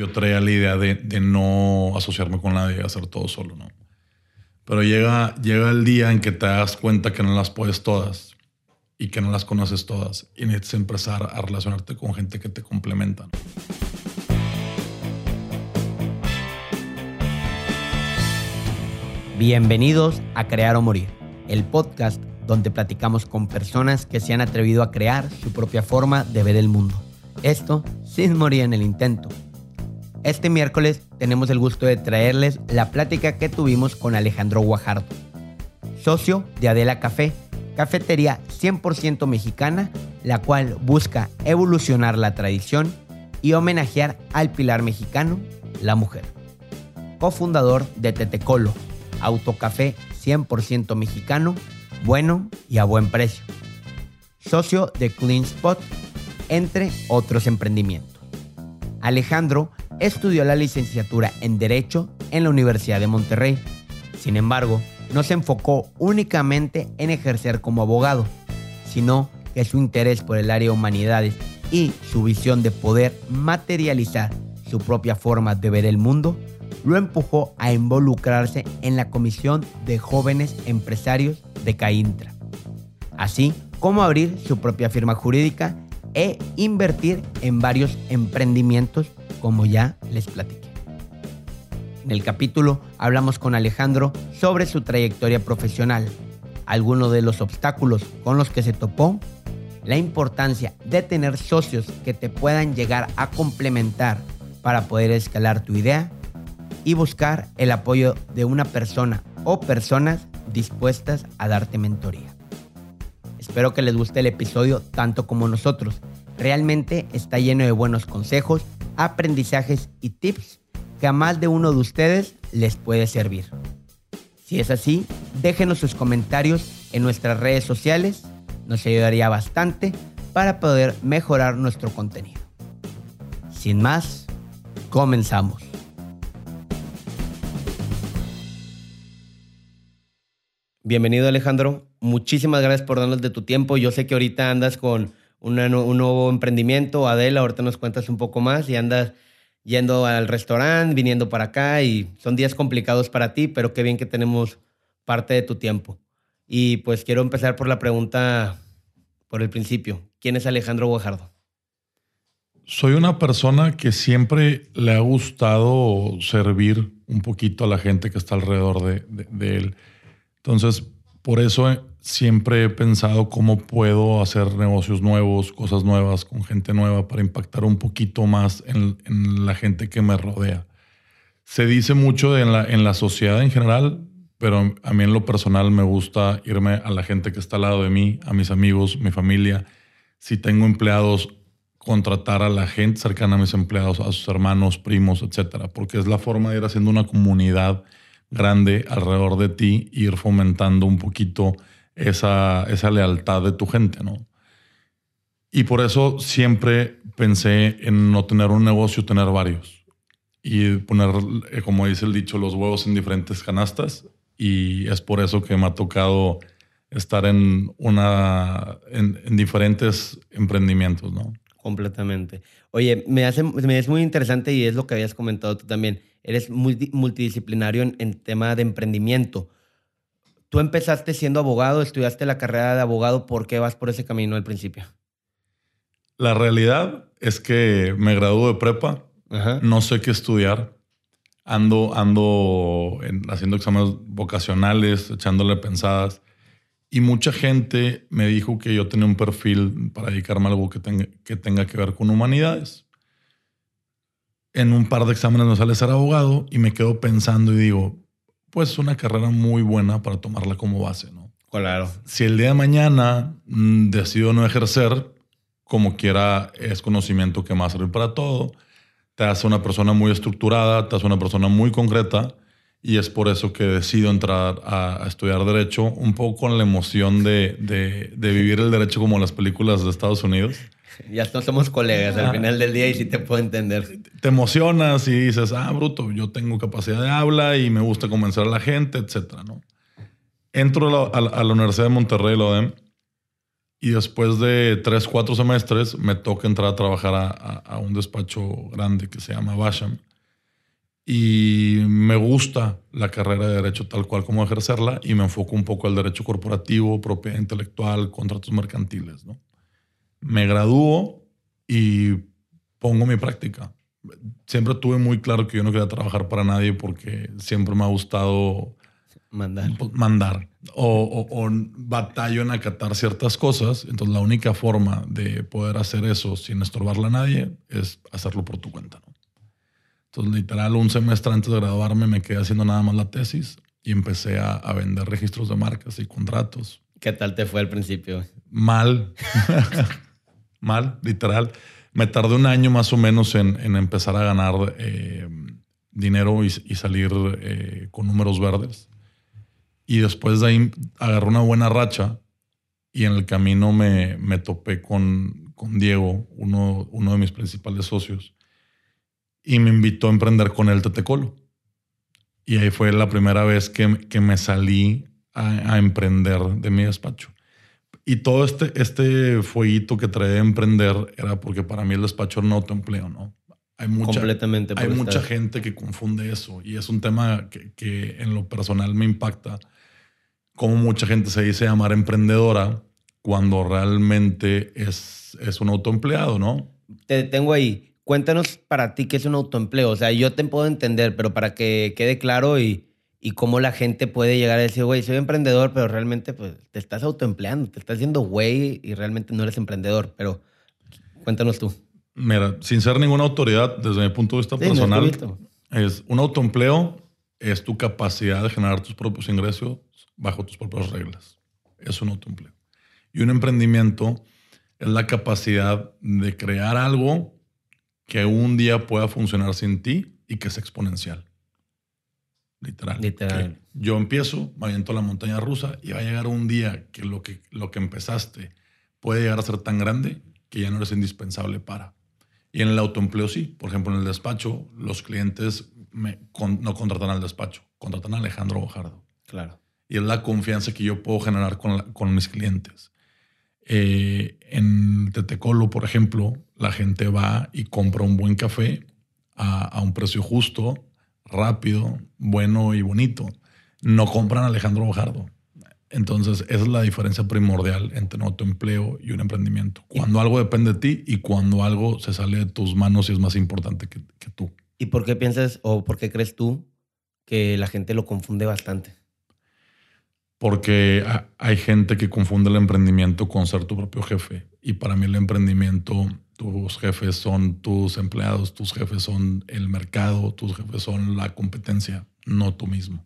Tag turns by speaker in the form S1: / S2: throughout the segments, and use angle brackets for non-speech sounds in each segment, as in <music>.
S1: Yo traía la idea de, no asociarme con nadie hacer todo solo, ¿no? Pero llega, llega el día en que te das cuenta que no las puedes todas y que no las conoces todas y necesitas empezar a relacionarte con gente que te complementan.
S2: Bienvenidos a Crear o Morir, el podcast donde platicamos con personas que se han atrevido a crear su propia forma de ver el mundo. Esto sin morir en el intento. Este miércoles tenemos el gusto de traerles la plática que tuvimos con Alejandro Guajardo, socio de Adela Café, cafetería 100% mexicana, la cual busca evolucionar la tradición y homenajear al pilar mexicano, la mujer. Cofundador de Tetecolo, autocafé 100% mexicano, bueno y a buen precio. Socio de Clean Spot, entre otros emprendimientos. Alejandro estudió la licenciatura en Derecho en la Universidad de Monterrey. Sin embargo, no se enfocó únicamente en ejercer como abogado, sino que su interés por el área de humanidades y su visión de poder materializar su propia forma de ver el mundo lo empujó a involucrarse en la Comisión de Jóvenes Empresarios de CAINTRA, así como abrir su propia firma jurídica e invertir en varios emprendimientos como ya les platiqué. En el capítulo hablamos con Alejandro sobre su trayectoria profesional, algunos de los obstáculos con los que se topó, la importancia de tener socios que te puedan llegar a complementar para poder escalar tu idea y buscar el apoyo de una persona o personas dispuestas a darte mentoría. Espero que les guste el episodio tanto como nosotros. Realmente está lleno de buenos consejos aprendizajes y tips que a más de uno de ustedes les puede servir. Si es así, déjenos sus comentarios en nuestras redes sociales, nos ayudaría bastante para poder mejorar nuestro contenido. Sin más, comenzamos. Bienvenido Alejandro, muchísimas gracias por darnos de tu tiempo. Yo sé que ahorita andas con un nuevo emprendimiento. Adela, ahorita nos cuentas un poco más y andas yendo al restaurante, viniendo para acá y son días complicados para ti, pero qué bien que tenemos parte de tu tiempo. Y pues quiero empezar por la pregunta por el principio. ¿Quién es Alejandro Guajardo?
S1: Soy una persona que siempre le ha gustado servir un poquito a la gente que está alrededor de, de él. Entonces, por eso siempre he pensado cómo puedo hacer negocios nuevos, cosas nuevas, con gente nueva, para impactar un poquito más en, la gente que me rodea. Se dice mucho en, la, en la sociedad en general, pero a mí en lo personal me gusta irme a la gente que está al lado de mí, a mis amigos, mi familia. Si tengo empleados, contratar a la gente cercana a mis empleados, a sus hermanos, primos, etcétera, porque es la forma de ir haciendo una comunidad grande alrededor de ti ir fomentando un poquito esa, esa lealtad de tu gente, ¿no? Y por eso siempre pensé en no tener un negocio, tener varios. Y poner, eh, como dice el dicho, los huevos en diferentes canastas. Y es por eso que me ha tocado estar en, una, en, diferentes emprendimientos, ¿no?
S2: Completamente. Oye, me, hace, me es muy interesante y es lo que habías comentado tú también. Eres multidisciplinario en, en tema de emprendimiento. Tú empezaste siendo abogado, estudiaste la carrera de abogado, ¿por qué vas por ese camino al principio?
S1: La realidad es que me graduó de prepa, no sé qué estudiar, ando, ando haciendo exámenes vocacionales, echándole pensadas, y mucha gente me dijo que yo tenía un perfil para dedicarme a algo que tenga, que tenga que ver con humanidades. En un par de exámenes me sale ser abogado y me quedo pensando y digo, pues es una carrera muy buena para tomarla como base, ¿no?
S2: Claro.
S1: Si el día de mañana mm, decido no ejercer, como quiera, es conocimiento que me va a servir para todo. Te hace una persona muy estructurada, te hace una persona muy concreta y es por eso que decido entrar a, estudiar Derecho, un poco con la emoción de, de, de, vivir el derecho como en las películas de Estados Unidos. <laughs>
S2: Ya somos colegas al final del día y sí te puedo entender.
S1: Te emocionas y dices, ah, bruto, yo tengo capacidad de habla y me gusta convencer a la gente, etcétera, ¿no? Entro a la, Universidad de Monterrey, lo Y después de tres, cuatro semestres, me toca entrar a trabajar a, a un despacho grande que se llama Basham. Y me gusta la carrera de Derecho tal cual como ejercerla y me enfoco un poco al derecho corporativo, propiedad intelectual, contratos mercantiles. ¿no? Me gradúo y pongo mi práctica. Siempre tuve muy claro que yo no quería trabajar para nadie porque siempre me ha gustado
S2: mandar,
S1: mandar o, o, batallo en acatar ciertas cosas. Entonces la única forma de poder hacer eso sin estorbarle a nadie es hacerlo por tu cuenta. ¿no? Entonces literal un semestre antes de graduarme me quedé haciendo nada más la tesis y empecé a, a vender registros de marcas y contratos.
S2: ¿Qué tal te fue al principio?
S1: Mal. <laughs> Mal, literal. Me tardé un año más o menos en, empezar a ganar eh, dinero y, salir eh, con números verdes. Y después de ahí agarré una buena racha y en el camino me, me topé con, con Diego, uno, uno de mis principales socios, y me invitó a emprender con él Tetecolo. Y ahí fue la primera vez que, que me salí a, emprender de mi despacho. Y todo este, este fueguito que traía de emprender era porque para mí el despacho era un autoempleo, ¿no? Hay mucha,
S2: Completamente
S1: hay mucha gente que confunde eso y es un tema que, que en lo personal me impacta cómo mucha gente se dice llamar emprendedora cuando realmente es, es un autoempleado, ¿no?
S2: Te tengo ahí. Cuéntanos para ti qué es un autoempleo. O sea, yo te puedo entender, pero para que quede claro y, y cómo la gente puede llegar a decir, güey, soy emprendedor, pero realmente pues, te estás autoempleando, te estás haciendo güey y realmente no eres emprendedor. Pero cuéntanos tú.
S1: Mira, sin ser ninguna autoridad, desde mi punto de vista
S2: Sí,
S1: personal,
S2: no
S1: es un autoempleo es tu capacidad de generar tus propios ingresos bajo tus propias reglas. Es un autoempleo. Y un emprendimiento es la capacidad de crear algo que un día pueda funcionar sin ti y que es exponencial. Literal.
S2: Literal.
S1: Yo empiezo, me aviento a la montaña rusa y va a llegar un día que lo, que lo que empezaste puede llegar a ser tan grande que ya no eres indispensable para. Y en el autoempleo sí. Por ejemplo, en el despacho, los clientes me, con, no contratan al despacho, contratan a Alejandro Bojardo.
S2: Claro.
S1: Y es la confianza que yo puedo generar con, la, con mis clientes. Eh, en Tetecolo, por ejemplo, la gente va y compra un buen café a, a, un precio justo, rápido, bueno y bonito. No compran a Alejandro Bojardo. Entonces, esa es la diferencia primordial entre un autoempleo y un emprendimiento. Cuando algo depende de ti y cuando algo se sale de tus manos y es más importante que, que tú.
S2: ¿Y por qué piensas o por qué crees tú que la gente lo confunde bastante?
S1: Porque hay gente que confunde el emprendimiento con ser tu propio jefe. Y para mí el emprendimiento, tus jefes son tus empleados, tus jefes son el mercado, tus jefes son la competencia, no tú mismo.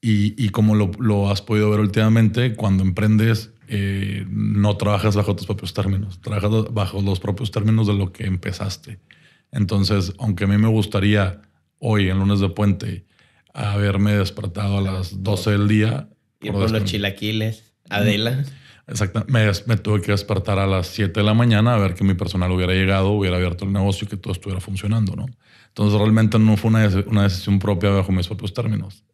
S1: Y, y como lo, lo, has podido ver últimamente, cuando emprendes, eh, no trabajas bajo tus propios términos, trabajas bajo los propios términos de lo que empezaste. Entonces, aunque a mí me gustaría hoy, en lunes de puente, haberme despertado a las 12 del día,
S2: y por, por los chilaquiles. Adela.
S1: Exacto. Me, tuve que despertar a las 7 de la mañana a ver que mi personal hubiera llegado, hubiera abierto el negocio y que todo estuviera funcionando, ¿no? Entonces realmente no fue una, una decisión propia bajo mis propios términos.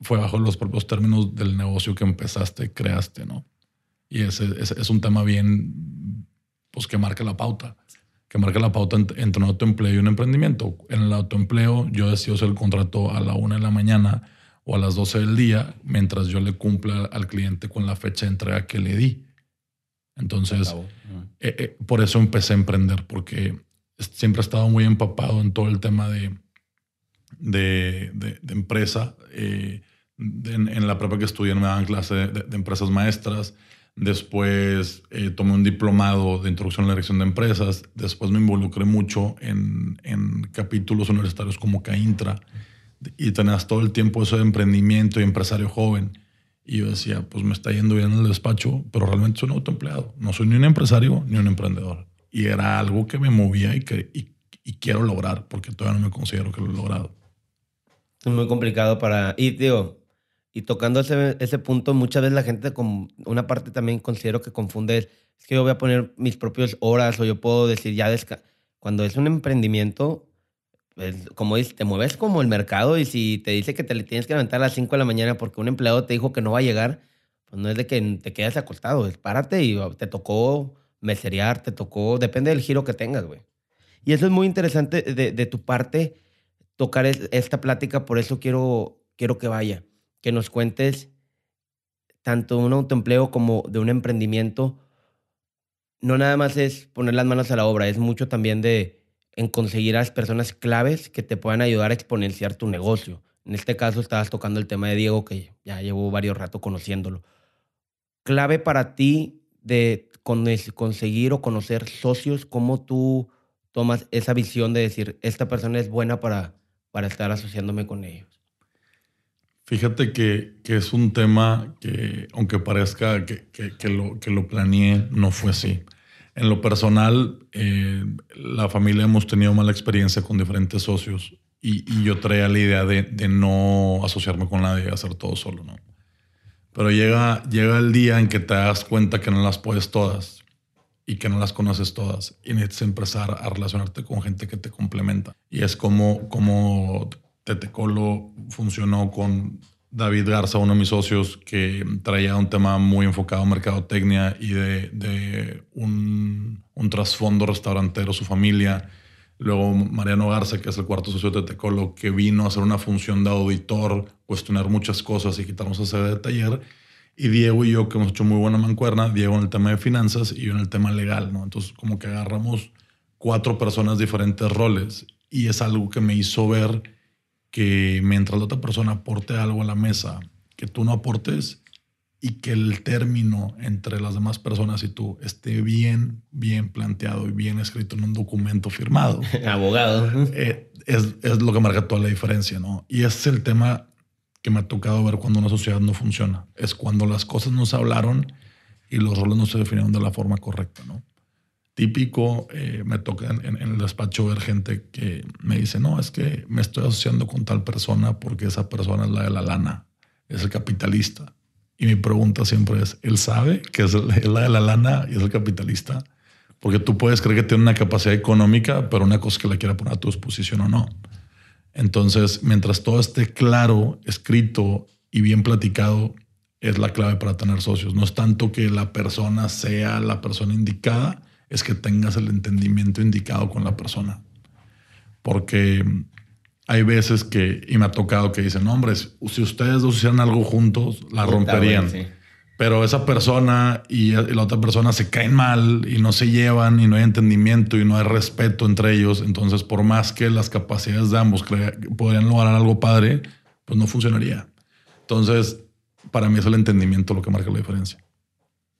S1: Fue bajo los propios términos del negocio que empezaste, creaste, ¿no? Y ese, es un tema bien, pues que marca la pauta. Que marca la pauta entre un autoempleo y un emprendimiento. En el autoempleo yo decido hacer el contrato a la 1 de la mañana o a las 12 del día mientras yo le cumpla al cliente con la fecha de entrega que le di. Entonces, eh, eh, por eso empecé a emprender, porque siempre he estado muy empapado en todo el tema de, de, de, de empresa. Eh, en, en, la prepa que estudié me daban clase de, de empresas maestras. Después eh, tomé un diplomado de introducción a la dirección de empresas. Después me involucré mucho en, en capítulos universitarios como CAINTRA y tenías todo el tiempo eso de emprendimiento y empresario joven. Y yo decía, pues me está yendo bien en el despacho, pero realmente soy un autoempleado. No soy ni un empresario ni un emprendedor. Y era algo que me movía y que y, y quiero lograr, porque todavía no me considero que lo he logrado.
S2: Es muy complicado para... Y digo, y tocando ese, ese punto, muchas veces la gente, con una parte también considero que confunde, es, es que yo voy a poner mis propias horas o yo puedo decir ya, desca cuando es un emprendimiento, pues, como dices, te mueves como el mercado y si te dice que te le tienes que levantar a las 5 de la mañana porque un empleado te dijo que no va a llegar, Pues no es de que te quedes acostado, es párate y te tocó meserear, te tocó, depende del giro que tengas, güey. Y eso es muy interesante de, tu parte, tocar esta plática, por eso quiero, quiero que vaya, que nos cuentes tanto de un autoempleo como de un emprendimiento. No nada más es poner las manos a la obra, es mucho también de en conseguir a las personas claves que te puedan ayudar a exponenciar tu negocio. En este caso estabas tocando el tema de Diego, que ya llevo varios rato conociéndolo. Clave para ti de conseguir o conocer socios, cómo tú tomas esa visión de decir, esta persona es buena para, para estar asociándome con ellos.
S1: Fíjate que, que es un tema que, aunque parezca que, que, lo, que lo planeé, no fue así. En lo personal, eh, la familia hemos tenido mala experiencia con diferentes socios y, yo traía la idea de, de, no asociarme con nadie, hacer todo solo, ¿no? Pero llega, llega el día en que te das cuenta que no las puedes todas y que no las conoces todas y necesitas empezar a relacionarte con gente que te complementa. Y es como, como Tetecolo funcionó con David Garza, uno de mis socios, que traía un tema muy enfocado a mercadotecnia y de, un, trasfondo restaurantero, su familia. Luego Mariano Garza, que es el cuarto socio de Tetecolo, que vino a hacer una función de auditor, cuestionar muchas cosas y quitarnos ese de taller. Y Diego y yo, que hemos hecho muy buena mancuerna, Diego en el tema de finanzas y yo en el tema legal, ¿no? Entonces, como que agarramos cuatro personas diferentes roles y es algo que me hizo ver que mientras la otra persona aporte algo a la mesa, que tú no aportes y que el término entre las demás personas y tú esté bien, bien planteado y bien escrito en un documento firmado. <laughs>
S2: Abogado.
S1: Eh, es, es, lo que marca toda la diferencia, ¿no? Y ese es el tema que me ha tocado ver cuando una sociedad no funciona. Es cuando las cosas no se hablaron y los roles no se definieron de la forma correcta, ¿no? Típico, eh, me toca en, el despacho ver gente que me dice, no, es que me estoy asociando con tal persona porque esa persona es la de la lana, es el capitalista. Y mi pregunta siempre es, ¿él sabe que es, la de la lana y es el capitalista? Porque tú puedes creer que tiene una capacidad económica, pero una cosa que la quiera poner a tu disposición o no. Entonces, mientras todo esté claro, escrito y bien platicado, es la clave para tener socios. No es tanto que la persona sea la persona indicada, es que tengas el entendimiento indicado con la persona. Porque hay veces que, y me ha tocado que dicen, hombres, si ustedes dos hicieran algo juntos, la romperían. Pero esa persona y la otra persona se caen mal y no se llevan y no hay entendimiento y no hay respeto entre ellos. Entonces, por más que las capacidades de ambos podrían lograr algo padre, pues no funcionaría. Entonces, para mí es el entendimiento lo que marca la diferencia.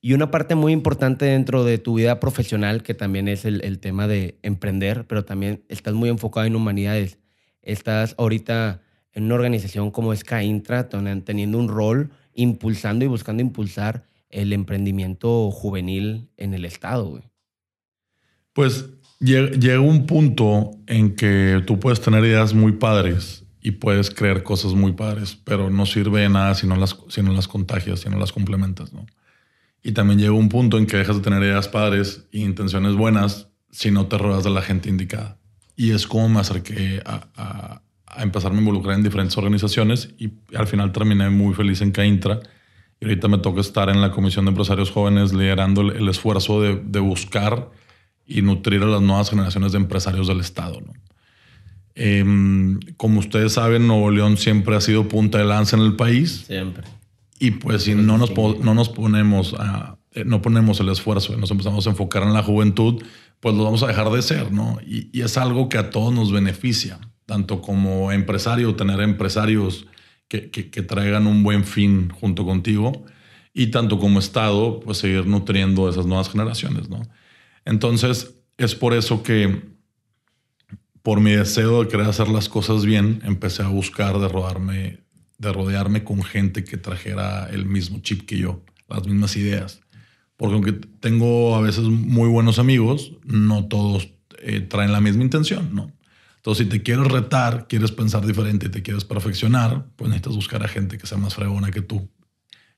S2: Y una parte muy importante dentro de tu vida profesional, que también es el, tema de emprender, pero también estás muy enfocado en humanidades. Estás ahorita en una organización como Skyintra, teniendo un rol impulsando y buscando impulsar el emprendimiento juvenil en el Estado.
S1: Pues llega un punto en que tú puedes tener ideas muy padres y puedes crear cosas muy padres, pero no sirve de nada si no las, si no las contagias, si no las complementas, ¿no? Y también llega un punto en que dejas de tener ideas padres e intenciones buenas si no te rodeas de la gente indicada. Y es como me acerqué a, a, a empezar a involucrar en diferentes organizaciones y al final terminé muy feliz en Caintra. Y ahorita me toca estar en la Comisión de Empresarios Jóvenes liderando el, esfuerzo de, de, buscar y nutrir a las nuevas generaciones de empresarios del Estado. ¿no? Eh, como ustedes saben, Nuevo León siempre ha sido punta de lanza en el país.
S2: Siempre.
S1: Y pues si no nos, no nos ponemos a, eh, no ponemos el esfuerzo y nos empezamos a enfocar en la juventud, pues lo vamos a dejar de ser, ¿no? Y, y, es algo que a todos nos beneficia, tanto como empresario, tener empresarios que, que, que, traigan un buen fin junto contigo, y tanto como Estado, pues seguir nutriendo esas nuevas generaciones, ¿no? Entonces, es por eso que, por mi deseo de querer hacer las cosas bien, empecé a buscar de rodarme de rodearme con gente que trajera el mismo chip que yo, las mismas ideas. Porque aunque tengo a veces muy buenos amigos, no todos eh, traen la misma intención, ¿no? Entonces, si te quieres retar, quieres pensar diferente y te quieres perfeccionar, pues necesitas buscar a gente que sea más fregona que tú.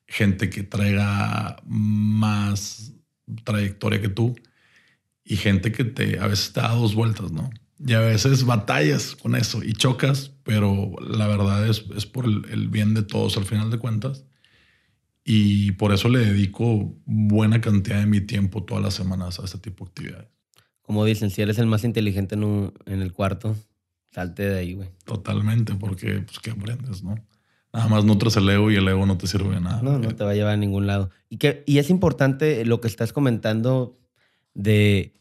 S1: Gente que traiga más trayectoria que tú y gente que te a veces te da dos vueltas, ¿no? Y a veces batallas con eso y chocas, pero la verdad es, es por el, bien de todos al final de cuentas. Y por eso le dedico buena cantidad de mi tiempo todas las semanas a este tipo de actividades.
S2: Como dicen, si eres el más inteligente en, en el cuarto, salte de ahí, güey.
S1: Totalmente, porque pues ¿qué aprendes, ¿no? Nada más nutres el ego y el ego no te sirve de nada.
S2: No, no te va a llevar a ningún lado. Y, que, y es importante lo que estás comentando de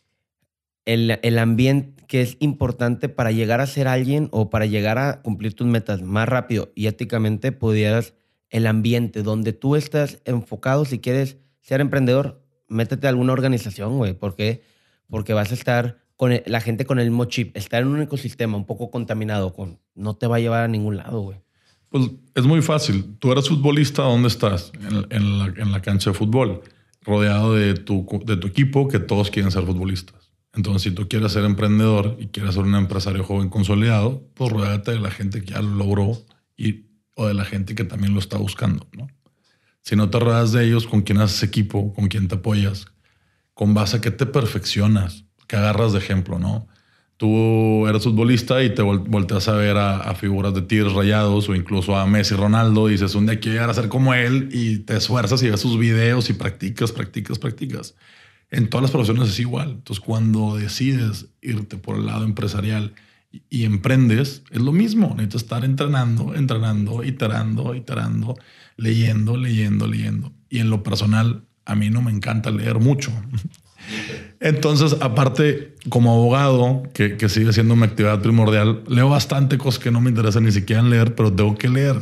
S2: el, el ambiente que es importante para llegar a ser alguien o para llegar a cumplir tus metas más rápido y éticamente pudieras el ambiente donde tú estás enfocado, si quieres ser emprendedor, métete a alguna organización, güey. ¿Por qué? Porque vas a estar con la gente con el mismo chip. Estar en un ecosistema un poco contaminado con, no te va a llevar a ningún lado, güey.
S1: Pues es muy fácil. Tú eres futbolista, ¿dónde estás? En, la, en la, cancha de fútbol, rodeado de tu, de tu equipo que todos quieren ser futbolistas. Entonces, si tú quieres ser emprendedor y quieres ser un empresario joven consolidado, pues rodeate de la gente que ya lo logró y o de la gente que también lo está buscando. ¿no? Si no te rodeas de ellos, con quién haces equipo, con quién te apoyas, con base a qué te perfeccionas, que agarras de ejemplo, ¿no? Tú eres futbolista y te volteas a ver a, figuras de tigres rayados o incluso a Messi Ronaldo y dices, un día quiero llegar a ser como él y te esfuerzas y ves sus videos y practicas, practicas, practicas. En todas las profesiones es igual. Entonces, cuando decides irte por el lado empresarial y emprendes, es lo mismo. Necesitas estar entrenando, entrenando, iterando, iterando, leyendo, leyendo, leyendo. Y en lo personal, a mí no me encanta leer mucho. <laughs> Entonces, aparte, como abogado, que, que, sigue siendo mi actividad primordial, leo bastante cosas que no me interesan ni siquiera leer, pero tengo que leer.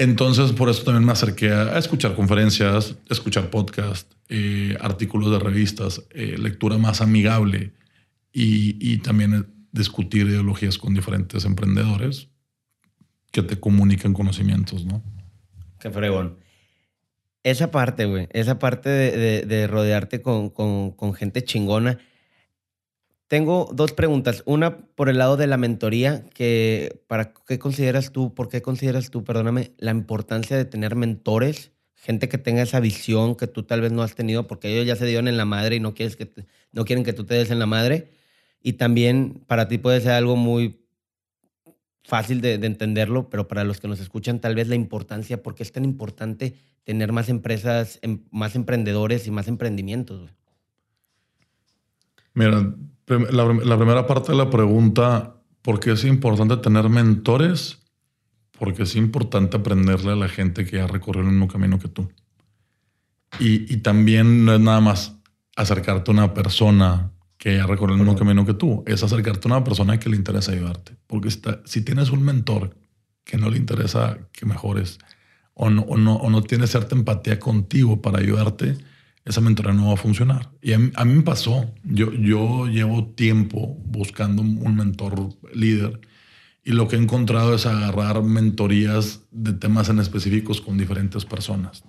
S1: Entonces, por eso también me acerqué a, escuchar conferencias, escuchar podcasts, eh, artículos de revistas, eh, lectura más amigable y, también discutir ideologías con diferentes emprendedores que te comunican conocimientos, ¿no?
S2: Qué fregón. Esa parte, güey, esa parte de, rodearte con, gente chingona. Tengo dos preguntas. Una por el lado de la mentoría, que para qué consideras tú, por qué consideras tú, perdóname, la importancia de tener mentores, gente que tenga esa visión que tú tal vez no has tenido, porque ellos ya se dieron en la madre y no quieres que no quieren que tú te des en la madre. Y también para ti puede ser algo muy fácil de, entenderlo, pero para los que nos escuchan tal vez la importancia, porque es tan importante tener más empresas, em, más emprendedores y más emprendimientos.
S1: Mira, la, primera parte de la pregunta, ¿por qué es importante tener mentores? Porque es importante aprenderle a la gente que ha recorrido el mismo camino que tú. Y, y también no es nada más acercarte a una persona que ya recorre el mismo camino que tú. Es acercarte a una persona que le interesa ayudarte. Porque si tienes un mentor que no le interesa que mejores o no, o no, o no tiene cierta empatía contigo para ayudarte, esa mentoría no va a funcionar. Y a mí, me pasó. Yo, yo llevo tiempo buscando un mentor líder y lo que he encontrado es agarrar mentorías de temas en específicos con diferentes personas.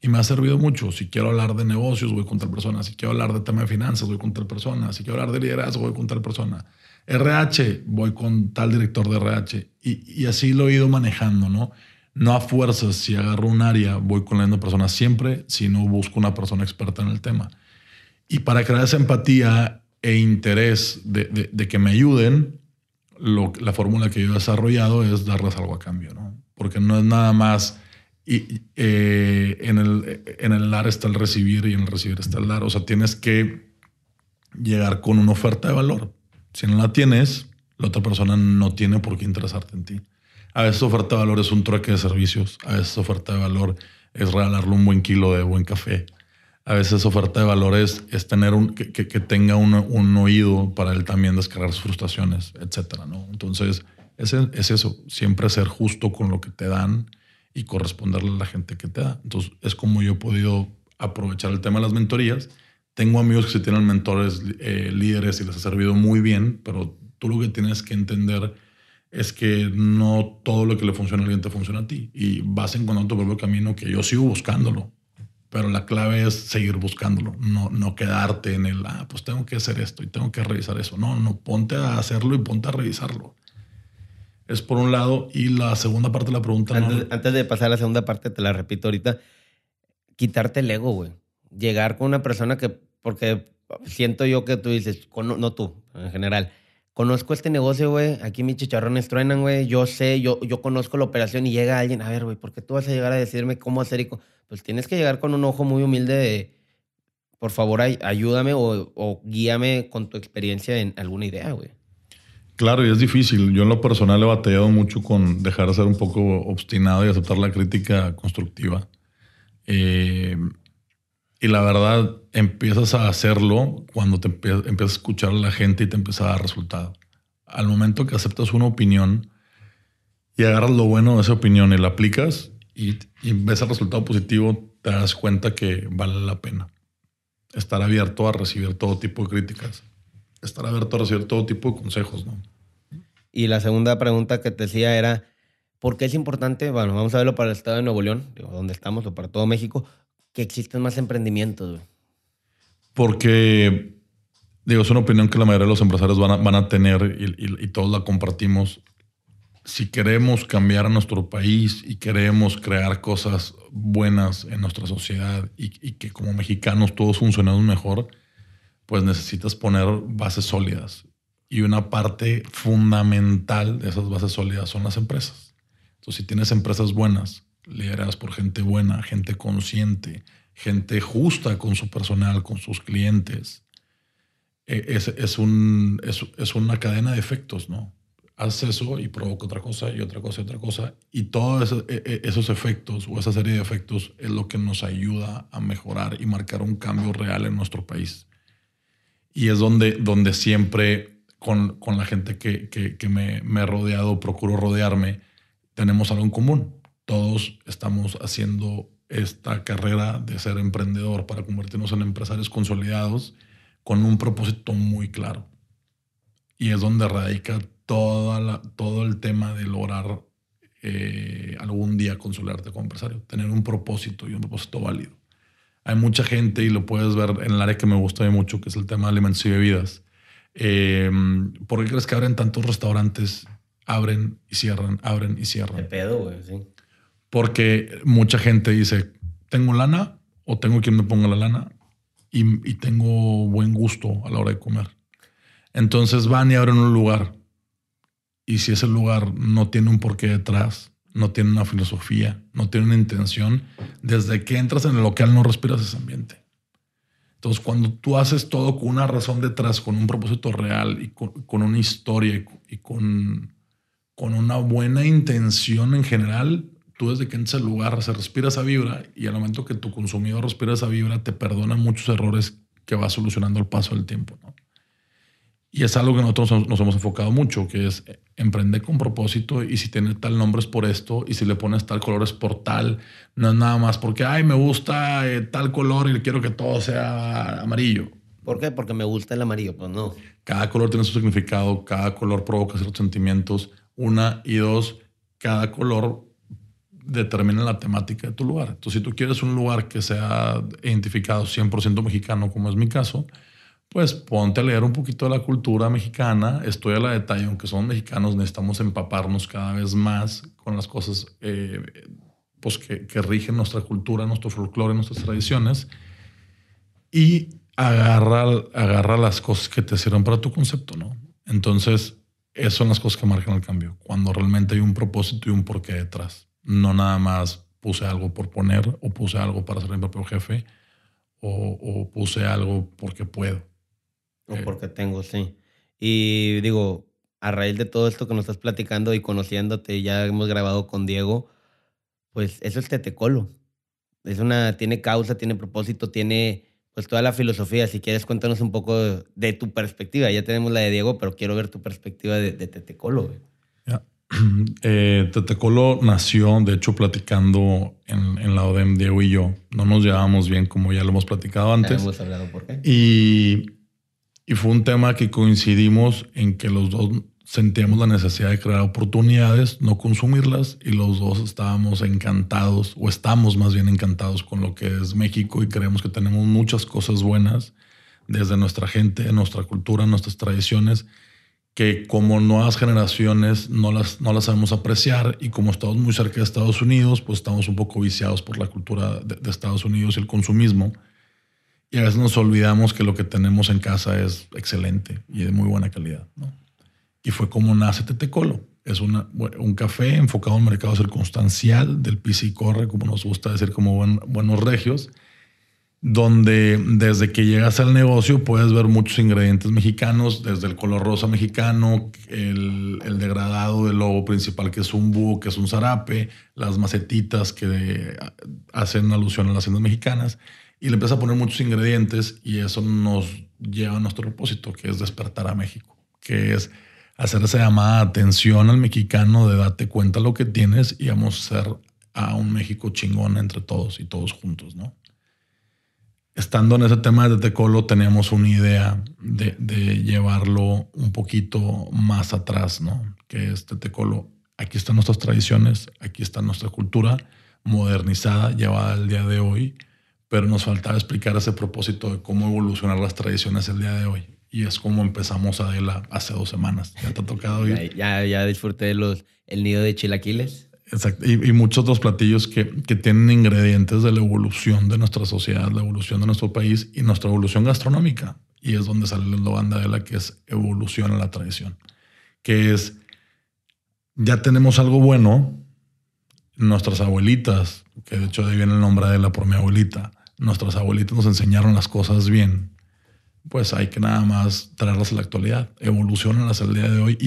S1: Y me ha servido mucho. Si quiero hablar de negocios, voy con tal persona. Si quiero hablar de tema de finanzas, voy con tal persona. Si quiero hablar de liderazgo, voy con tal persona. RH, voy con tal director de RH. Y, y así lo he ido manejando, ¿no? No a fuerzas, si agarro un área, voy con la misma persona siempre, sino busco una persona experta en el tema. Y para crear esa empatía e interés de, que me ayuden, la fórmula que yo he desarrollado es darles algo a cambio, ¿no? Porque no es nada más y eh, en, el, en el dar está el recibir y en el recibir está el dar. O sea, tienes que llegar con una oferta de valor. Si no la tienes, la otra persona no tiene por qué interesarte en ti. A veces oferta de valor es un trueque de servicios. A veces oferta de valor es regalarle un buen kilo de buen café. A veces oferta de valor es, tener un, que, que, tenga un, un, oído para él también descargar sus frustraciones, etcétera, ¿no? Entonces, es, es eso. Siempre ser justo con lo que te dan y corresponderle a la gente que te da. Entonces, es como yo he podido aprovechar el tema de las mentorías. Tengo amigos que se tienen mentores eh, líderes y les ha servido muy bien, pero tú lo que tienes que entender es que no todo lo que le funciona a alguien te funciona a ti. Y vas encontrando tu propio camino que yo sigo buscándolo. Pero la clave es seguir buscándolo, no, no quedarte en el, ah, pues tengo que hacer esto y tengo que revisar eso. No, no, ponte a hacerlo y ponte a revisarlo. Es por un lado. Y la segunda parte de la pregunta.
S2: Antes, de pasar a la segunda parte, te la repito ahorita. Quitarte el ego, güey. Llegar con una persona que, porque siento yo que tú dices, no, tú, en general, conozco este negocio, güey, aquí mis chicharrones truenan, güey, yo sé, yo, yo conozco la operación y llega alguien, a ver, güey, ¿por qué tú vas a llegar a decirme cómo hacer? Y Pues tienes que llegar con un ojo muy humilde de, por favor, ayúdame o, o guíame con tu experiencia en alguna idea, güey.
S1: Claro, y es difícil. Yo en lo personal he batallado mucho con dejar de ser un poco obstinado y aceptar la crítica constructiva. Eh, y la verdad, empiezas a hacerlo cuando te empiezas a escuchar a la gente y te empieza a dar resultado. Al momento que aceptas una opinión y agarras lo bueno de esa opinión y la aplicas y, y ves el resultado positivo, te das cuenta que vale la pena. Estar abierto a recibir todo tipo de críticas estar abierto a recibir todo tipo de consejos, ¿no?
S2: Y la segunda pregunta que te decía era, ¿por qué es importante, bueno, vamos a verlo para el estado de Nuevo León, donde estamos, o para todo México, que existen más emprendimientos?
S1: Porque, digo, es una opinión que la mayoría de los empresarios van a, tener y, todos la compartimos. Si queremos cambiar a nuestro país y queremos crear cosas buenas en nuestra sociedad y, y que como mexicanos todos funcionemos mejor, pues necesitas poner bases sólidas. Y una parte fundamental de esas bases sólidas son las empresas. Entonces, si tienes empresas buenas, lideradas por gente buena, gente consciente, gente justa con su personal, con sus clientes, e, es, es, un, es, una cadena de efectos, ¿no? Haces eso y provoca otra cosa y otra cosa y otra cosa. Y todos esos, e, e, esos efectos o esa serie de efectos es lo que nos ayuda a mejorar y marcar un cambio real en nuestro país. Y es donde, donde siempre con, con la gente que, que, me, me, rodeado, procuro rodearme, tenemos algo en común. Todos estamos haciendo esta carrera de ser emprendedor para convertirnos en empresarios consolidados con un propósito muy claro. Y es donde radica toda la, todo el tema de lograr eh, algún día consolidarte como empresario, tener un propósito y un propósito válido hay mucha gente y lo puedes ver en el área que me gusta mucho, que es el tema de alimentos y bebidas. Eh, ¿Por qué crees que abren tantos restaurantes? Abren y cierran, abren y cierran.
S2: De pedo, güey, sí.
S1: Porque mucha gente dice, tengo lana o tengo quien me ponga la lana y, tengo buen gusto a la hora de comer. Entonces van y abren un lugar. Y si ese lugar no tiene un porqué detrás, no tiene una filosofía, no tiene una intención. Desde que entras en el local no respiras ese ambiente. Entonces, cuando tú haces todo con una razón detrás, con un propósito real y con, una historia y, con, con una buena intención en general, tú desde que entras al lugar se respira esa vibra y al momento que tu consumidor respira esa vibra, te perdona muchos errores que va solucionando al paso del tiempo. ¿no? Y es algo que nosotros nos hemos enfocado mucho, que es emprender con propósito y si tiene tal nombre es por esto y si le pones tal color es por tal. No es nada más porque, ay, me gusta eh, tal color y quiero que todo sea amarillo.
S2: ¿Por qué? Porque me gusta el amarillo. Pues no.
S1: Cada color tiene su significado, cada color provoca ciertos sentimientos. Una y dos, cada color determina la temática de tu lugar. Entonces, si tú quieres un lugar que sea identificado 100% mexicano, como es mi caso, pues ponte a leer un poquito de la cultura mexicana, estoy a la detalle, aunque somos mexicanos, necesitamos empaparnos cada vez más con las cosas eh, pues que, rigen nuestra cultura, nuestro folclore, nuestras tradiciones, y agarra, agarra las cosas que te sirven para tu concepto, ¿no? Entonces, esas son las cosas que marcan el cambio, cuando realmente hay un propósito y un porqué detrás. No nada más puse algo por poner o puse algo para ser mi propio jefe o puse algo porque puedo.
S2: O porque tengo, sí. Y digo, a raíz de todo esto que nos estás platicando y conociéndote, ya hemos grabado con Diego, pues eso es Tetecolo. Es una, tiene causa, tiene propósito, tiene pues toda la filosofía. Si quieres, cuéntanos un poco de, tu perspectiva. Ya tenemos la de Diego, pero quiero ver tu perspectiva de, de Tetecolo. <clears throat>
S1: Eh, Tetecolo nació, de hecho, platicando en, en, la ODEM, Diego y yo. No nos llevábamos bien, como ya lo hemos platicado antes.
S2: hemos hablado por qué.
S1: Y y fue un tema que coincidimos en que los dos sentíamos la necesidad de crear oportunidades, no consumirlas, y los dos estábamos encantados, o estamos más bien encantados con lo que es México y creemos que tenemos muchas cosas buenas desde nuestra gente, nuestra cultura, nuestras tradiciones, que como nuevas generaciones no las, no las sabemos apreciar y como estamos muy cerca de Estados Unidos, pues estamos un poco viciados por la cultura de, Estados Unidos y el consumismo. Y a veces nos olvidamos que lo que tenemos en casa es excelente y de muy buena calidad. Y fue como nace Tetecolo. Es una, un café enfocado en mercado circunstancial del pisa y corre, como nos gusta decir, como buenos regios donde desde que llegas al negocio puedes ver muchos ingredientes mexicanos, desde el color rosa mexicano, el, degradado del logo principal que es un búho, que es un zarape, las macetitas que hacen alusión a las haciendas mexicanas, y le empieza a poner muchos ingredientes y eso nos lleva a nuestro propósito, que es despertar a México, que es hacer esa llamada atención al mexicano de date cuenta lo que tienes y vamos a ser a un México chingón entre todos y todos juntos, ¿no? Estando en ese tema de Tecolo, teníamos una idea de, llevarlo un poquito más atrás, ¿no? Que este Tecolo, aquí están nuestras tradiciones, aquí está nuestra cultura modernizada, llevada al día de hoy, pero nos faltaba explicar ese propósito de cómo evolucionar las tradiciones el día de hoy. Y es como empezamos a Adela hace dos semanas. ¿Ya te ha tocado
S2: ir? Ya, ya, disfruté los, el nido de chilaquiles.
S1: Exacto. Y, muchos otros platillos que, tienen ingredientes de la evolución de nuestra sociedad, la evolución de nuestro país y nuestra evolución gastronómica. Y es donde sale la banda de la que es evolución a la tradición. Que es, ya tenemos algo bueno, nuestras abuelitas, que de hecho de ahí viene el nombre de la por mi abuelita, nuestras abuelitas nos enseñaron las cosas bien. Pues hay que nada más traerlas a la actualidad, evolucionan hasta el día de hoy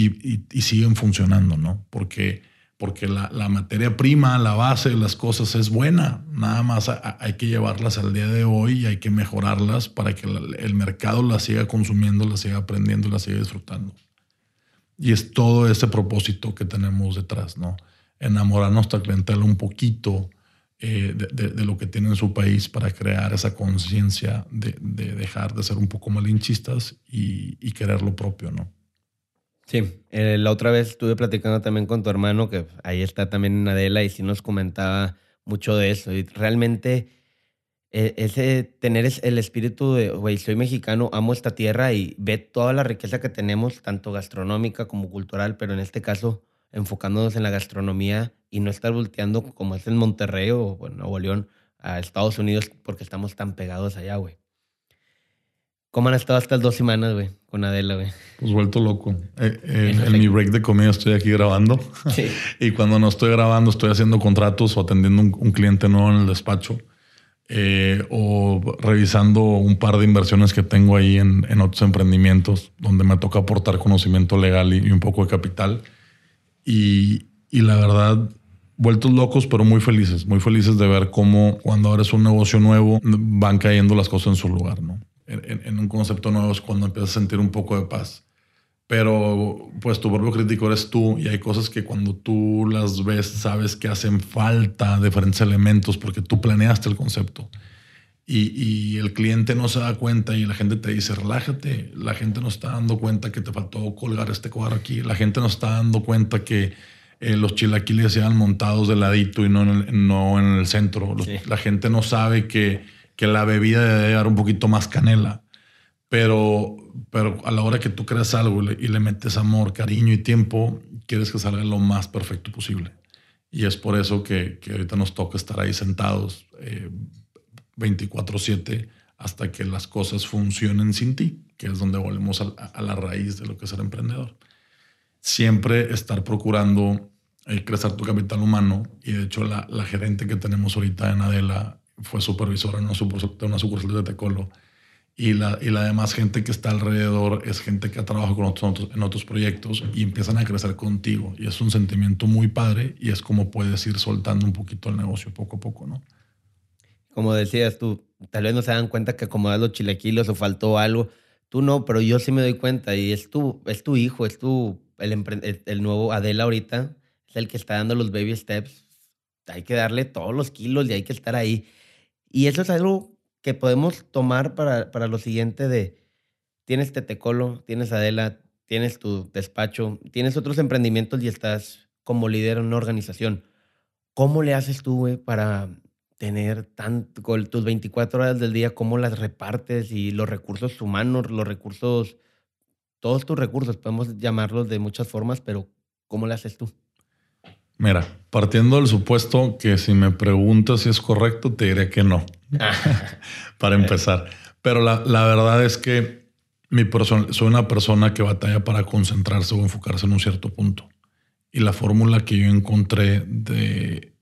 S1: y siguen funcionando, ¿no? Porque porque la, materia prima, la base de las cosas es buena. Nada más hay que llevarlas al día de hoy y hay que mejorarlas para que el mercado las siga consumiendo, las siga aprendiendo, las siga disfrutando. Y es todo ese propósito que tenemos detrás, ¿no? Enamorar a nuestra clientela un poquito eh, de, lo que tiene en su país para crear esa conciencia de, dejar de ser un poco malinchistas y, y querer lo propio, ¿no?
S2: Sí, eh, la otra vez estuve platicando también con tu hermano, que ahí está también en Adela, y sí nos comentaba mucho de eso. Y realmente eh, ese tener el espíritu de, güey, soy mexicano, amo esta tierra y ve toda la riqueza que tenemos, tanto gastronómica como cultural, pero en este caso enfocándonos en la gastronomía y no estar volteando como es en Monterrey o en Nuevo León a Estados Unidos porque estamos tan pegados allá, güey. ¿Cómo han estado estas dos semanas, güey, con Adela, güey?
S1: Pues vuelto loco. Eh, eh, en mi break de comida estoy aquí grabando. <laughs> Sí. <laughs> y cuando no estoy grabando, estoy haciendo contratos o atendiendo un, un cliente nuevo en el despacho. Eh, o revisando un par de inversiones que tengo ahí en, en, otros emprendimientos donde me toca aportar conocimiento legal y, un poco de capital. Y, y, la verdad, vueltos locos, pero muy felices, muy felices de ver cómo cuando abres un negocio nuevo van cayendo las cosas en su lugar, ¿no? En, un concepto nuevo es cuando empiezas a sentir un poco de paz. Pero pues tu propio crítico eres tú y hay cosas que cuando tú las ves sabes que hacen falta diferentes elementos porque tú planeaste el concepto. Y, el cliente no se da cuenta y la gente te dice, relájate, la gente no está dando cuenta que te faltó colgar este cuadro aquí, la gente no está dando cuenta que eh, los chilaquiles sean montados de ladito y no en el, no en el centro. La gente no sabe que que la bebida debe dar un poquito más canela. Pero, pero a la hora que tú creas algo y le, metes amor, cariño y tiempo, quieres que salga lo más perfecto posible. Y es por eso que, que ahorita nos toca estar ahí sentados 24/7 eh, hasta que las cosas funcionen sin ti, que es donde volvemos a, la raíz de lo que es ser emprendedor. Siempre estar procurando eh, crecer tu capital humano y de hecho la, la gerente que tenemos ahorita en Adela fue supervisora en una sucursal, una sucursal de Tecolo. Y la, y la demás gente que está alrededor es gente que ha trabajado con otros, en otros proyectos y empiezan a crecer contigo. Y es un sentimiento muy padre y es como puedes ir soltando un poquito el negocio poco a poco, ¿no?
S2: Como decías tú, tal vez no se dan cuenta que acomodas los chilequilos o faltó algo. Tú no, pero yo sí me doy cuenta y es tu, es tu hijo, es tu, el, el nuevo Adela ahorita, es el que está dando los baby steps. Hay que darle todos los kilos y hay que estar ahí. Y eso es algo que podemos tomar para, para lo siguiente de, tienes Tetecolo, tienes Adela, tienes tu despacho, tienes otros emprendimientos y estás como líder en una organización. ¿Cómo le haces tú, güey, para tener tanto, tus 24 horas del día, cómo las repartes y los recursos humanos, los recursos, todos tus recursos, podemos llamarlos de muchas formas, pero ¿cómo le haces tú?
S1: Mira, partiendo del supuesto que si me preguntas si es correcto, te diré que no, <laughs> <laughs> para empezar. Pero la, verdad es que mi persona, soy una persona que batalla para concentrarse o enfocarse en un cierto punto. Y la fórmula que yo encontré de,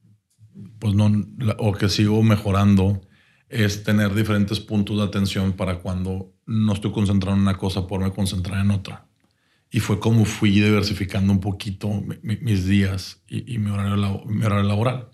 S1: pues no, o que sigo mejorando, es tener diferentes puntos de atención para cuando no estoy concentrado en una cosa, poderme concentrar en otra. Y fue como fui diversificando un poquito mis días y, mi, horario, mi horario laboral.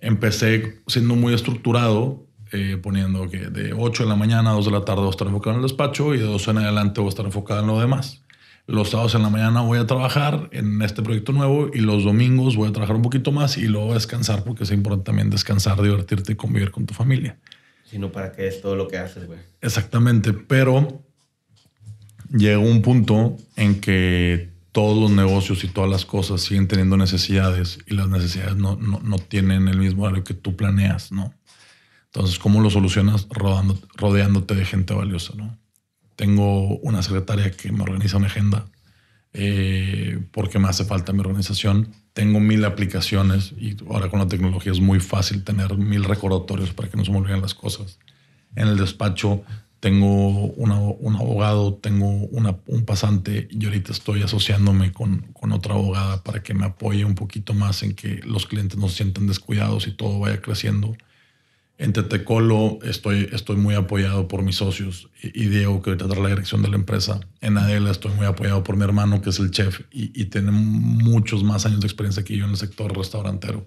S1: Empecé siendo muy estructurado, eh, poniendo que de 8 de la mañana a 2 de la tarde voy a estar enfocado en el despacho y de 2 en adelante voy a estar enfocado en lo demás. Los sábados en la mañana voy a trabajar en este proyecto nuevo y los domingos voy a trabajar un poquito más y luego descansar porque es importante también descansar, divertirte y convivir con tu familia.
S2: Sino para que es todo lo que haces, güey.
S1: Exactamente, pero llegó un punto en que todos los negocios y todas las cosas siguen teniendo necesidades y las necesidades no, no, no tienen el mismo horario que tú planeas, ¿no? Entonces, ¿cómo lo solucionas? Rodando, rodeándote de gente valiosa, ¿no? Tengo una secretaria que me organiza una agenda eh, porque me hace falta mi organización. Tengo mil aplicaciones y ahora con la tecnología es muy fácil tener mil recordatorios para que no se me olviden las cosas. En el despacho tengo un abogado, tengo un pasante y ahorita estoy asociándome con, con, otra abogada para que me apoye un poquito más en que los clientes no se sientan descuidados y todo vaya creciendo. En Tetecolo estoy, estoy muy apoyado por mis socios y, Diego, que ahorita trae la dirección de la empresa. En Adela estoy muy apoyado por mi hermano, que es el chef y, y tiene muchos más años de experiencia que yo en el sector restaurantero.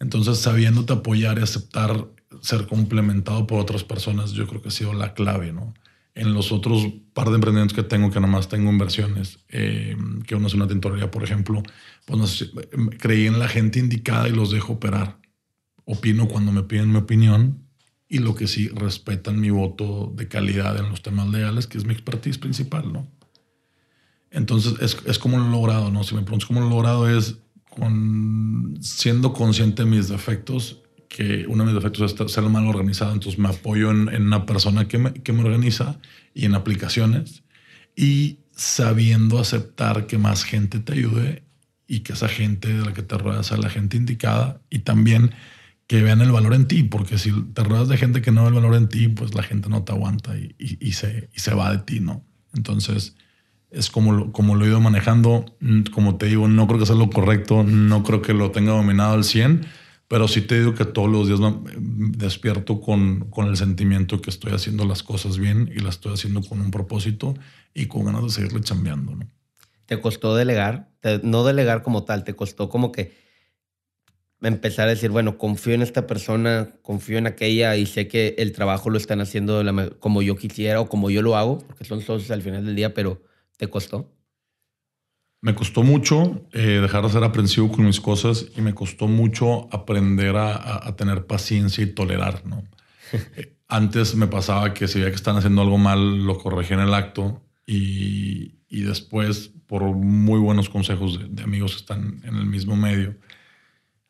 S1: Entonces, sabiéndote apoyar y aceptar ser complementado por otras personas, yo creo que ha sido la clave, ¿no? En los otros par de emprendimientos que tengo, que nada más tengo inversiones, eh, que uno es una tintorería, por ejemplo, pues creí en la gente indicada y los dejo operar. Opino cuando me piden mi opinión y lo que sí respetan mi voto de calidad en los temas legales, que es mi expertise principal, ¿no? Entonces, es, es como lo he logrado, ¿no? Si me preguntas cómo lo he logrado es con, siendo consciente de mis defectos que uno de mis defectos es ser mal organizado, entonces me apoyo en, una persona que me, que me, organiza y en aplicaciones y sabiendo aceptar que más gente te ayude y que esa gente de la que te rodeas sea la gente indicada y también que vean el valor en ti, porque si te rodeas de gente que no ve el valor en ti, pues la gente no te aguanta y, y, se, y se va de ti, ¿no? Entonces es como lo, como lo he ido manejando, como te digo, no creo que sea lo correcto, no creo que lo tenga dominado al 100, pero sí te digo que todos los días despierto con, con el sentimiento que estoy haciendo las cosas bien y las estoy haciendo con un propósito y con ganas de seguirle chambeando. ¿no?
S2: ¿Te costó delegar? no delegar como tal, te costó como que empezar a decir, bueno, confío en esta persona, confío en aquella y sé que el trabajo lo están haciendo como yo quisiera o como yo lo hago, porque son socios al final del día, pero ¿te costó?
S1: Me costó mucho eh, dejar de ser aprensivo con mis cosas y me costó mucho aprender a, tener paciencia y tolerar, ¿no? <laughs> Antes me pasaba que si veía que están haciendo algo mal, lo corregía en el acto y, después, por muy buenos consejos de, de, amigos que están en el mismo medio,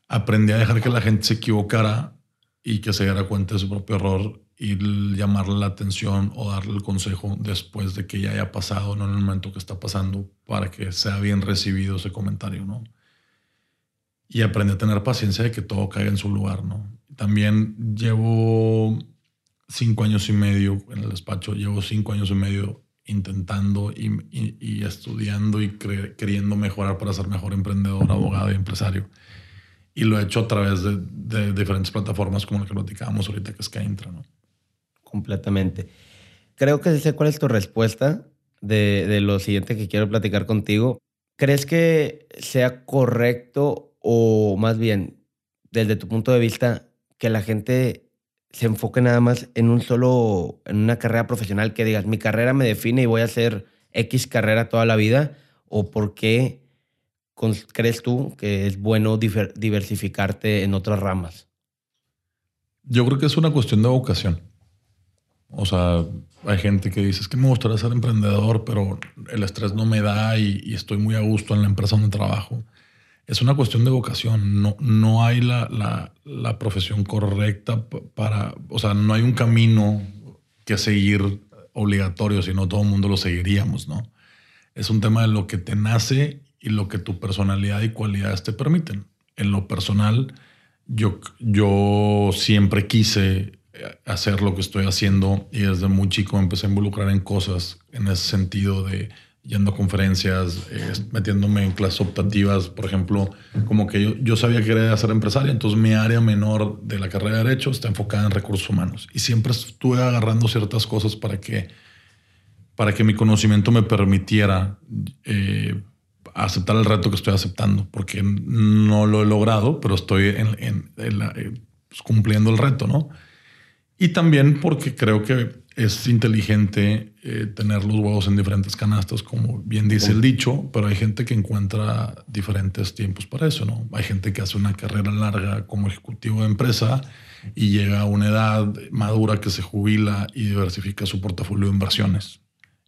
S1: aprendí a dejar que la gente se equivocara y que se diera cuenta de su propio error y llamarle la atención o darle el consejo después de que ya haya pasado, no en el momento que está pasando, para que sea bien recibido ese comentario, ¿no? Y aprendí a tener paciencia de que todo caiga en su lugar, ¿no? También llevo cinco años y medio en el despacho, llevo cinco años y medio intentando y, estudiando y queriendo mejorar para ser mejor emprendedor, abogado y empresario. Y lo he hecho a través de, diferentes plataformas como la que platicábamos ahorita, que es que entra, ¿no?
S2: Completamente. Creo que sé cuál es tu respuesta de, de lo siguiente que quiero platicar contigo. ¿Crees que sea correcto o más bien, desde tu punto de vista, que la gente se enfoque nada más en un solo, en una carrera profesional que digas, mi carrera me define y voy a hacer X carrera toda la vida? ¿O por qué crees tú que es bueno diversificarte en otras ramas?
S1: Yo creo que es una cuestión de vocación. O sea, hay gente que dice, es que me gustaría ser emprendedor, pero el estrés no me da y, estoy muy a gusto en la empresa donde trabajo. Es una cuestión de vocación. No, no hay la, la, la profesión correcta para, o sea, no hay un camino que seguir obligatorio, sino todo el mundo lo seguiríamos, ¿no? Es un tema de lo que te nace y lo que tu personalidad y cualidades te permiten. En lo personal, yo, yo siempre quise hacer lo que estoy haciendo y desde muy chico empecé a involucrar en cosas en ese sentido de yendo a conferencias, eh, metiéndome en clases optativas, por ejemplo, como que yo, yo sabía que quería ser empresario, entonces mi área menor de la carrera de Derecho está enfocada en recursos humanos y siempre estuve agarrando ciertas cosas para que, para que mi conocimiento me permitiera eh, aceptar el reto que estoy aceptando, porque no lo he logrado, pero estoy en, eh, pues, cumpliendo el reto, ¿no? Y también porque creo que es inteligente eh, tener los huevos en diferentes canastas, como bien dice el dicho, pero hay gente que encuentra diferentes tiempos para eso, ¿no? Hay gente que hace una carrera larga como ejecutivo de empresa y llega a una edad madura que se jubila y diversifica su portafolio de inversiones.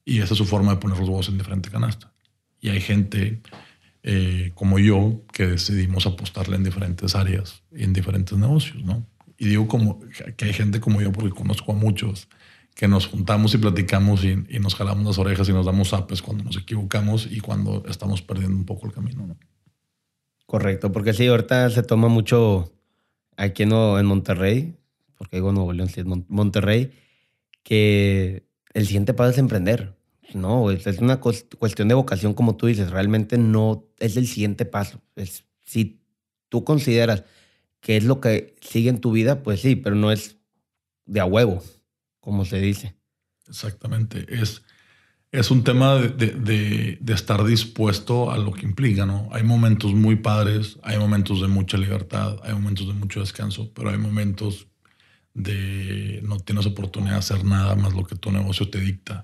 S1: Y esa es su forma de poner los huevos en diferente canasta. Y hay gente eh, como yo que decidimos apostarle en diferentes áreas y en diferentes negocios, ¿no? Y digo como que hay gente como yo porque conozco a muchos que nos juntamos y platicamos y, nos jalamos las orejas y nos damos apes cuando nos equivocamos y cuando estamos perdiendo un poco el camino. ¿no?
S2: Correcto, porque sí, ahorita se toma mucho aquí en, en Monterrey, porque digo Nuevo León, sí es Monterrey, que el siguiente paso es emprender. No, es, una cuestión de vocación, como tú dices, realmente no es el siguiente paso. Es, si tú consideras que es lo que sigue en tu vida, pues sí, pero no es de a huevo como se dice.
S1: Exactamente. Es, es un tema de, estar dispuesto a lo que implica, ¿no? Hay momentos muy padres, hay momentos de mucha libertad, hay momentos de mucho descanso, pero hay momentos de no tienes oportunidad de hacer nada más lo que tu negocio te dicta.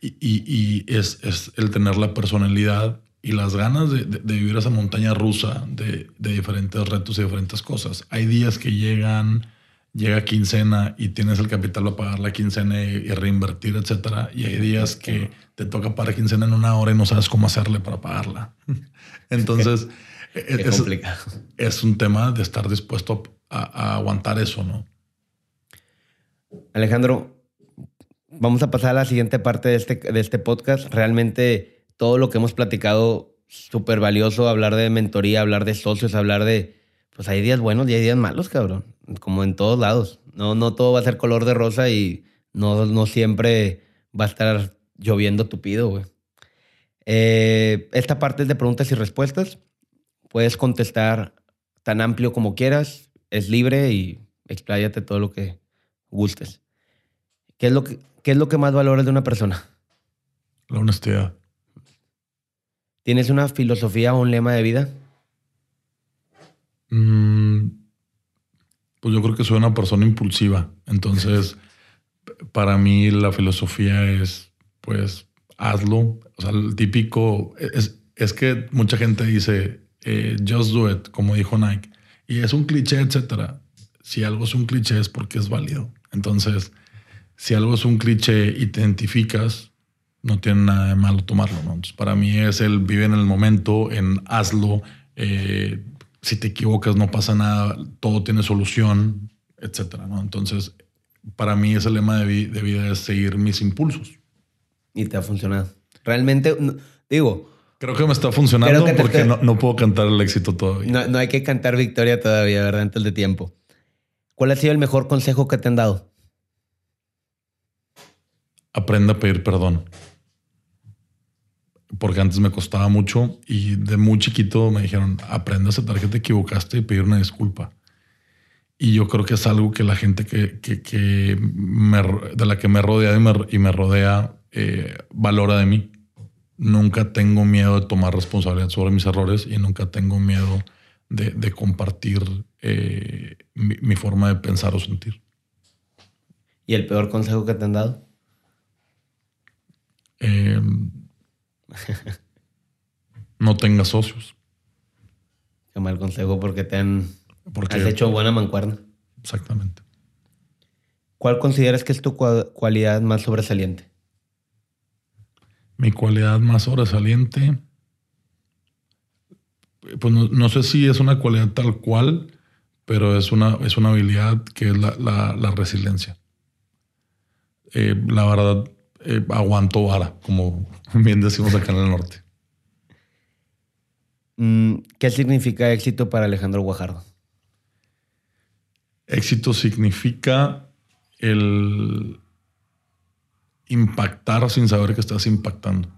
S1: Y, es, es, el tener la personalidad y las ganas de, vivir esa montaña rusa de, de diferentes retos y diferentes cosas. Hay días que llegan llega quincena y tienes el capital para pagar la quincena y, reinvertir, etcétera. Y hay días que te toca pagar quincena en una hora y no sabes cómo hacerle para pagarla. <laughs> Entonces, <laughs> es, es, un tema de estar dispuesto a, aguantar eso, ¿no?
S2: Alejandro, vamos a pasar a la siguiente parte de este, de este podcast. Realmente todo lo que hemos platicado, súper valioso, hablar de mentoría, hablar de socios, hablar de, pues hay días buenos y hay días malos, cabrón como en todos lados. No, no todo va a ser color de rosa y no, no siempre va a estar lloviendo tupido, güey. Eh, esta parte es de preguntas y respuestas. Puedes contestar tan amplio como quieras. Es libre y expláyate todo lo que gustes. ¿Qué es lo que, qué es lo que más valoras de una persona?
S1: La honestidad.
S2: ¿Tienes una filosofía o un lema de vida?
S1: Mm, pues yo creo que soy una persona impulsiva. Entonces, para mí la filosofía es, pues, hazlo. O sea, el típico es, es que mucha gente dice, eh, just do it, como dijo Nike. Y es un cliché, etcétera. Si algo es un cliché es porque es válido. Entonces, si algo es un cliché y te identificas, no tiene nada de malo tomarlo. Entonces, para mí es el vive en el momento, en hazlo, eh, si te equivocas no pasa nada, todo tiene solución, etcétera. ¿no? Entonces, para mí ese lema de, vida es seguir mis impulsos.
S2: Y te ha funcionado. Realmente, digo...
S1: Creo que me está funcionando porque no, puedo cantar el éxito todavía.
S2: No, hay que cantar victoria todavía, ¿verdad? Antes de tiempo. ¿Cuál ha sido el mejor consejo que te han dado?
S1: Aprenda a pedir perdón porque antes me costaba mucho y de muy chiquito me dijeron, aprende a aceptar que te equivocaste y pedir una disculpa. Y yo creo que es algo que la gente que, que, me, de la que me rodea y me, rodea eh, valora de mí. Nunca tengo miedo de tomar responsabilidad sobre mis errores y nunca tengo miedo de, compartir eh, mi, forma de pensar o sentir.
S2: ¿Y el peor consejo que te han dado?
S1: Eh, <laughs> no tengas socios.
S2: Qué mal consejo porque te han porque, has hecho buena mancuerna.
S1: Exactamente.
S2: ¿Cuál consideras que es tu cualidad más sobresaliente?
S1: Mi cualidad más sobresaliente, pues no, sé si es una cualidad tal cual, pero es una, es una habilidad que es la, resiliencia. Eh, la verdad, eh, aguanto vara, como bien decimos acá en el norte.
S2: Mm, ¿Qué significa éxito para Alejandro Guajardo?
S1: Éxito significa el impactar sin saber que estás impactando.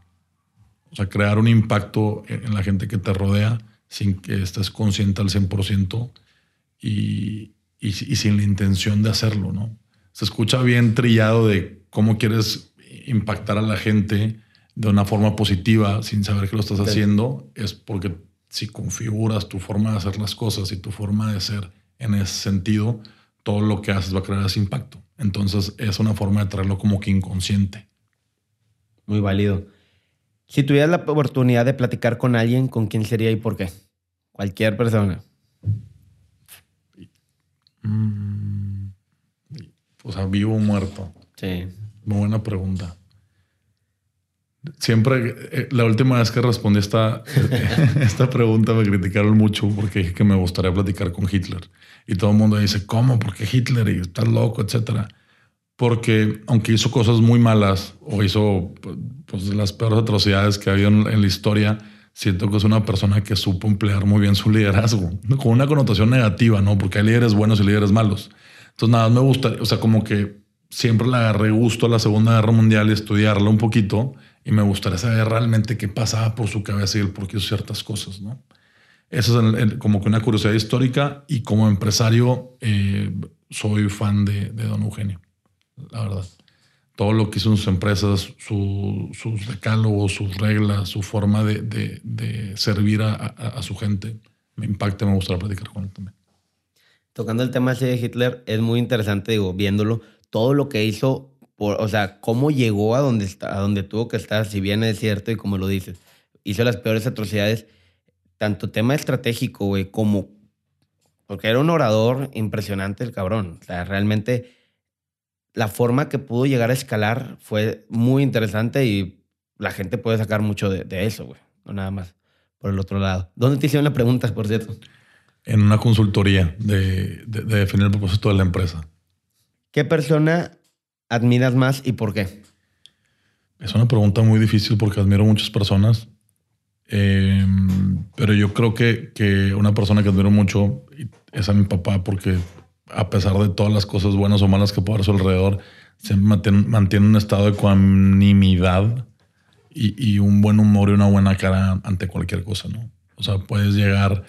S1: O sea, crear un impacto en la gente que te rodea sin que estés consciente al 100% y, y, sin la intención de hacerlo, ¿no? Se escucha bien trillado de cómo quieres impactar a la gente de una forma positiva sin saber que lo estás haciendo. Es porque si configuras tu forma de hacer las cosas y tu forma de ser en ese sentido, todo lo que haces va a crear ese impacto. Entonces es una forma de traerlo como que inconsciente.
S2: Muy válido. Si tuvieras la oportunidad de platicar con alguien, ¿con quién sería y por qué? Cualquier persona.
S1: Mm, o sea, vivo o muerto.
S2: Sí.
S1: Muy buena pregunta. Siempre, eh, la última vez que respondí esta, <laughs> esta pregunta me criticaron mucho porque dije que me gustaría platicar con Hitler. Y todo el mundo dice, ¿cómo? ¿Por qué Hitler? Y estás loco, etcétera. Porque aunque hizo cosas muy malas o hizo pues, las peores atrocidades que ha habido en, la historia, siento que es una persona que supo emplear muy bien su liderazgo, con una connotación negativa, ¿no? Porque hay líderes buenos y líderes malos. Entonces, nada, me gusta, o sea, como que siempre le agarré gusto a la Segunda Guerra Mundial y estudiarla un poquito y me gustaría saber realmente qué pasaba por su cabeza y el por qué hizo ciertas cosas, ¿no? Eso es como que una curiosidad histórica y como empresario eh, soy fan de, Don Eugenio, la verdad. Todo lo que hizo en sus empresas, sus decálogos, sus reglas, su forma de, servir a, su gente, me impacta, me gustaría platicar con él también.
S2: Tocando el tema de Hitler, es muy interesante, digo, viéndolo, todo lo que hizo o sea, cómo llegó a donde, está, a donde tuvo que estar, si bien es cierto y como lo dices, hizo las peores atrocidades, tanto tema estratégico, güey, como, porque era un orador impresionante el cabrón, o sea, realmente la forma que pudo llegar a escalar fue muy interesante y la gente puede sacar mucho de, eso, güey, no nada más por el otro lado. ¿Dónde te hicieron la pregunta, por cierto?
S1: En una consultoría de, de definir el propósito de la empresa.
S2: ¿Qué persona admiras más y por qué?
S1: Es una pregunta muy difícil porque admiro muchas personas. Eh, pero yo creo que, que, una persona que admiro mucho es a mi papá porque a pesar de todas las cosas buenas o malas que puede haber a su alrededor, se mantiene, un estado de ecuanimidad y, y, un buen humor y una buena cara ante cualquier cosa, ¿no? O sea, puedes llegar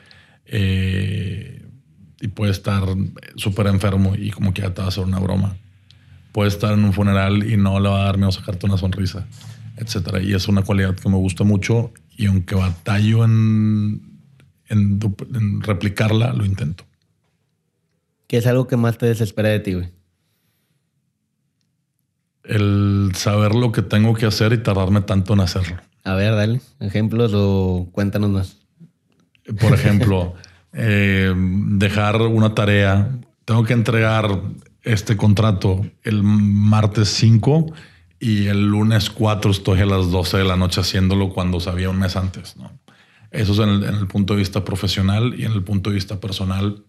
S1: eh, y puedes estar súper enfermo y como que ya te va a hacer una broma puede estar en un funeral y no le va a dar miedo sacarte una sonrisa, etcétera. Y es una cualidad que me gusta mucho y aunque batallo en, en, replicarla, lo intento.
S2: ¿Qué es algo que más te desespera de ti, güey?
S1: El saber lo que tengo que hacer y tardarme tanto en hacerlo.
S2: A ver, dale. Ejemplos o cuéntanos más.
S1: Por ejemplo, <laughs> eh, dejar una tarea. Tengo que entregar este contrato el martes 5 y el lunes 4 estoy a las 12 de la noche haciéndolo cuando sabía un mes antes. ¿no? Eso es en el, punto de vista profesional y en el punto de vista personal,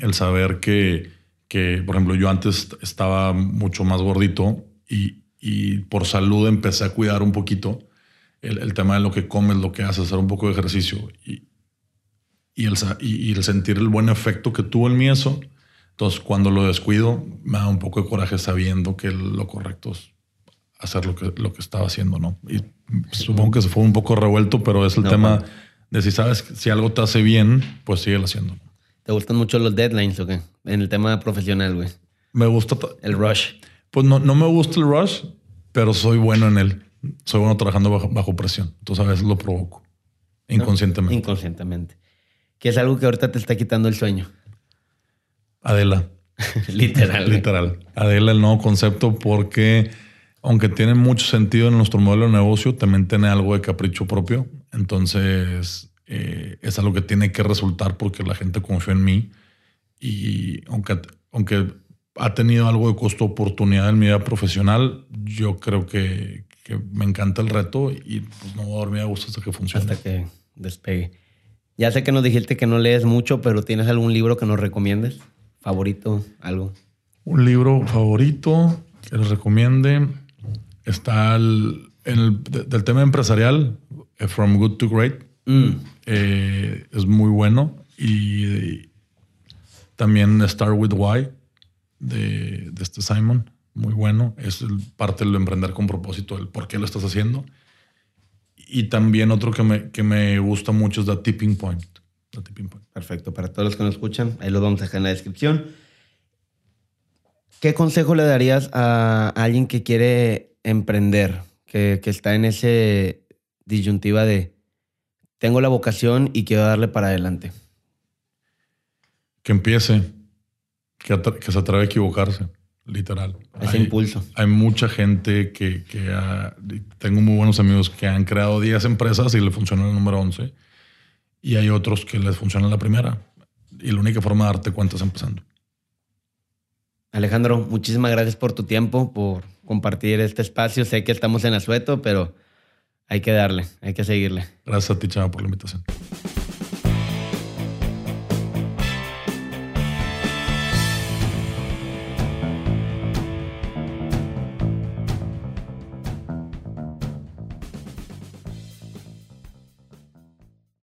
S1: el saber que, que por ejemplo, yo antes estaba mucho más gordito y, y por salud empecé a cuidar un poquito el, el, tema de lo que comes, lo que haces, hacer un poco de ejercicio y, y, el, y el sentir el buen efecto que tuvo en mí eso entonces, cuando lo descuido, me da un poco de coraje sabiendo que lo correcto es hacer lo que, lo que estaba haciendo, ¿no? Y supongo que se fue un poco revuelto, pero es el tema de si sabes si algo te hace bien, pues sigue haciendo.
S2: ¿Te gustan mucho los deadlines o qué? En el tema profesional, güey.
S1: Me gusta.
S2: El rush.
S1: Pues no, no me gusta el rush, pero soy bueno en él. Soy bueno trabajando bajo, presión. Tú sabes, lo provoco. Inconscientemente.
S2: inconscientemente. Que es algo que ahorita te está quitando el sueño.
S1: Adela. <laughs>
S2: Literal.
S1: Literal. Adela, el nuevo concepto, porque aunque tiene mucho sentido en nuestro modelo de negocio, también tiene algo de capricho propio. Entonces, eh, es algo que tiene que resultar porque la gente confió en mí. Y aunque, aunque ha tenido algo de costo oportunidad en mi vida profesional, yo creo que, me encanta el reto y pues, no voy a dormir a gusto hasta que funcione.
S2: Hasta que despegue. Ya sé que nos dijiste que no lees mucho, pero ¿tienes algún libro que nos recomiendes? favorito, algo.
S1: Un libro favorito que les recomiende. Está el, el del tema empresarial, eh, From Good to Great. Mm. Eh, es muy bueno. Y también Start with Why. de, este Simon, muy bueno. Es parte del emprender con propósito, el por qué lo estás haciendo. Y también otro que me, que me gusta mucho es The Tipping Point. The Tipping Point.
S2: Perfecto. Para todos los que nos escuchan, ahí lo vamos a dejar en la descripción. ¿Qué consejo le darías a alguien que quiere emprender, que, que está en ese disyuntiva de tengo la vocación y quiero darle para adelante?
S1: Que empiece, que, que se atreve a equivocarse, literal.
S2: Ese impulso.
S1: Hay mucha gente que, que tengo muy buenos amigos que han creado 10 empresas y le funciona el número 11 y hay otros que les funciona la primera. Y la única forma de darte cuenta es empezando.
S2: Alejandro, muchísimas gracias por tu tiempo, por compartir este espacio. Sé que estamos en asueto, pero hay que darle, hay que seguirle.
S1: Gracias a ti, Chava, por la invitación.